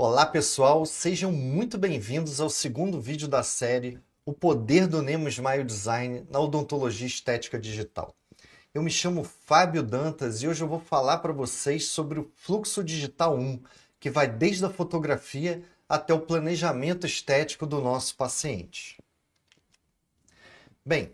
Olá pessoal, sejam muito bem-vindos ao segundo vídeo da série O Poder do Nemo Smile Design na Odontologia Estética Digital. Eu me chamo Fábio Dantas e hoje eu vou falar para vocês sobre o Fluxo Digital 1, que vai desde a fotografia até o planejamento estético do nosso paciente. Bem,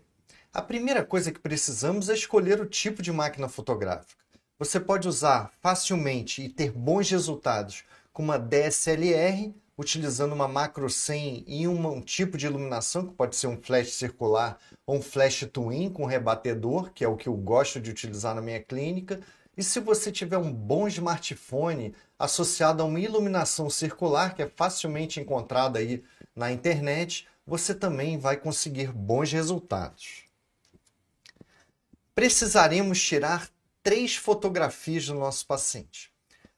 a primeira coisa que precisamos é escolher o tipo de máquina fotográfica. Você pode usar facilmente e ter bons resultados com uma DSLR, utilizando uma macro 100 e um tipo de iluminação, que pode ser um flash circular ou um flash twin com rebatedor, que é o que eu gosto de utilizar na minha clínica. E se você tiver um bom smartphone associado a uma iluminação circular, que é facilmente encontrada aí na internet, você também vai conseguir bons resultados. Precisaremos tirar três fotografias do nosso paciente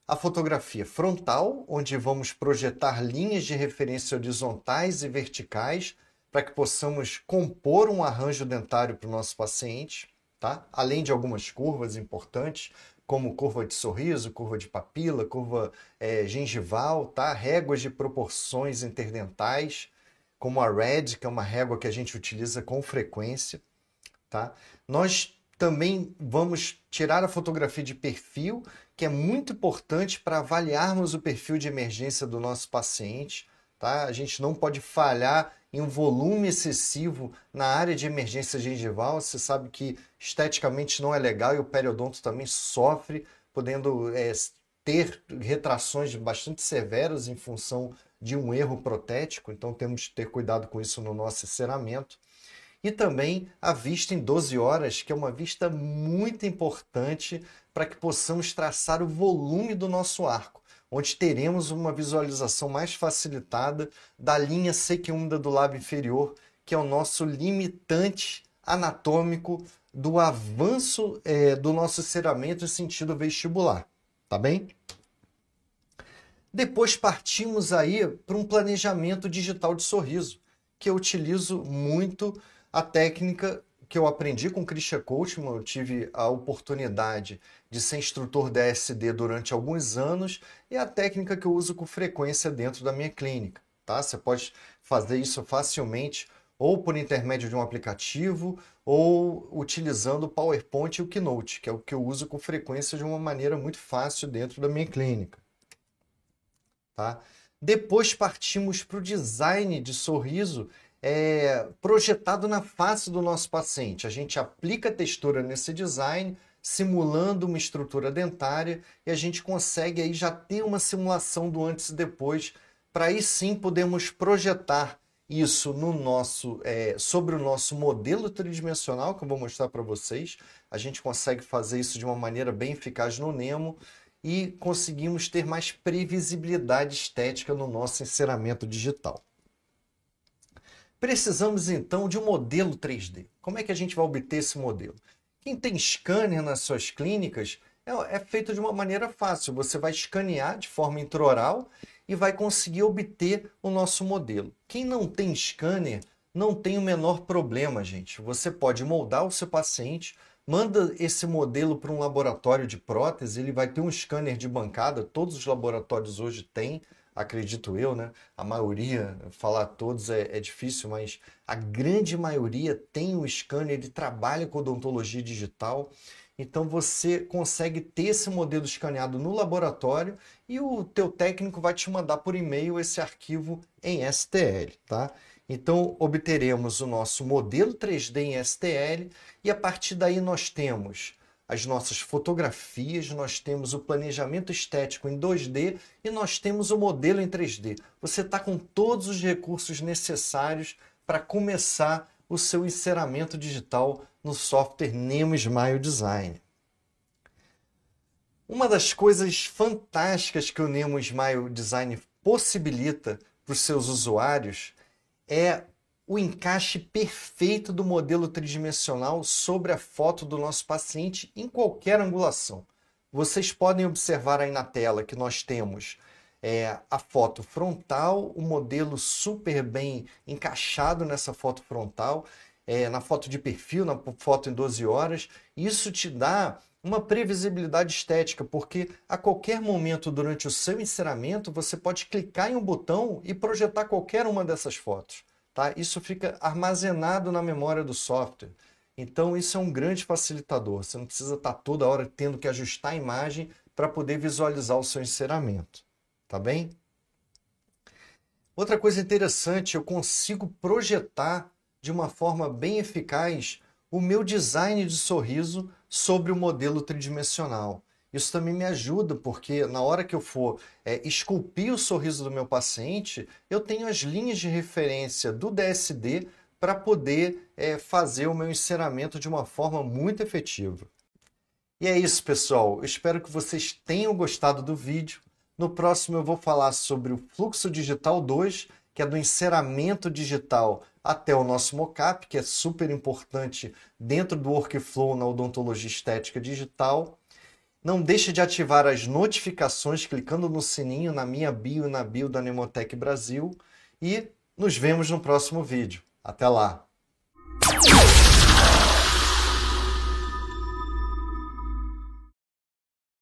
a fotografia frontal, onde vamos projetar linhas de referência horizontais e verticais para que possamos compor um arranjo dentário para o nosso paciente, tá? além de algumas curvas importantes, como curva de sorriso, curva de papila, curva é, gengival, tá? réguas de proporções interdentais, como a RED, que é uma régua que a gente utiliza com frequência. Tá? Nós também vamos tirar a fotografia de perfil, que é muito importante para avaliarmos o perfil de emergência do nosso paciente. Tá? A gente não pode falhar em um volume excessivo na área de emergência gengival. Você sabe que esteticamente não é legal e o periodonto também sofre, podendo é, ter retrações bastante severas em função de um erro protético. Então temos que ter cuidado com isso no nosso enceramento e também a vista em 12 horas, que é uma vista muito importante para que possamos traçar o volume do nosso arco, onde teremos uma visualização mais facilitada da linha seca úmida do lábio inferior, que é o nosso limitante anatômico do avanço é, do nosso ceramento em sentido vestibular, tá bem? Depois partimos aí para um planejamento digital de sorriso, que eu utilizo muito a técnica que eu aprendi com o Christian Coachman, eu tive a oportunidade de ser instrutor da durante alguns anos e a técnica que eu uso com frequência dentro da minha clínica. Tá? Você pode fazer isso facilmente ou por intermédio de um aplicativo ou utilizando o PowerPoint e o Keynote, que é o que eu uso com frequência de uma maneira muito fácil dentro da minha clínica. Tá? Depois partimos para o design de sorriso é, projetado na face do nosso paciente. A gente aplica a textura nesse design, simulando uma estrutura dentária, e a gente consegue aí já ter uma simulação do antes e depois, para aí sim podermos projetar isso no nosso é, sobre o nosso modelo tridimensional que eu vou mostrar para vocês. A gente consegue fazer isso de uma maneira bem eficaz no Nemo e conseguimos ter mais previsibilidade estética no nosso enceramento digital. Precisamos então de um modelo 3D. Como é que a gente vai obter esse modelo? Quem tem scanner nas suas clínicas é, é feito de uma maneira fácil. Você vai escanear de forma intraoral e vai conseguir obter o nosso modelo. Quem não tem scanner não tem o menor problema, gente. Você pode moldar o seu paciente, manda esse modelo para um laboratório de prótese, ele vai ter um scanner de bancada, todos os laboratórios hoje têm acredito eu, né? A maioria, falar todos é, é, difícil, mas a grande maioria tem o scanner e trabalha com odontologia digital. Então você consegue ter esse modelo escaneado no laboratório e o teu técnico vai te mandar por e-mail esse arquivo em STL, tá? Então obteremos o nosso modelo 3D em STL e a partir daí nós temos as nossas fotografias, nós temos o planejamento estético em 2D e nós temos o modelo em 3D. Você está com todos os recursos necessários para começar o seu enceramento digital no software Nemo Smile Design. Uma das coisas fantásticas que o Nemo Smile Design possibilita para os seus usuários é o encaixe perfeito do modelo tridimensional sobre a foto do nosso paciente em qualquer angulação. Vocês podem observar aí na tela que nós temos é, a foto frontal, o modelo super bem encaixado nessa foto frontal, é, na foto de perfil, na foto em 12 horas. Isso te dá uma previsibilidade estética, porque a qualquer momento durante o seu enceramento você pode clicar em um botão e projetar qualquer uma dessas fotos. Tá? Isso fica armazenado na memória do software. Então isso é um grande facilitador. Você não precisa estar toda hora tendo que ajustar a imagem para poder visualizar o seu enceramento. Tá bem? Outra coisa interessante, eu consigo projetar de uma forma bem eficaz o meu design de sorriso sobre o modelo tridimensional. Isso também me ajuda, porque na hora que eu for é, esculpir o sorriso do meu paciente, eu tenho as linhas de referência do DSD para poder é, fazer o meu enceramento de uma forma muito efetiva. E é isso, pessoal. Eu espero que vocês tenham gostado do vídeo. No próximo eu vou falar sobre o Fluxo Digital 2, que é do enceramento digital até o nosso mockup, que é super importante dentro do workflow na odontologia estética digital. Não deixe de ativar as notificações clicando no sininho na minha bio e na bio da Nemotec Brasil e nos vemos no próximo vídeo. Até lá!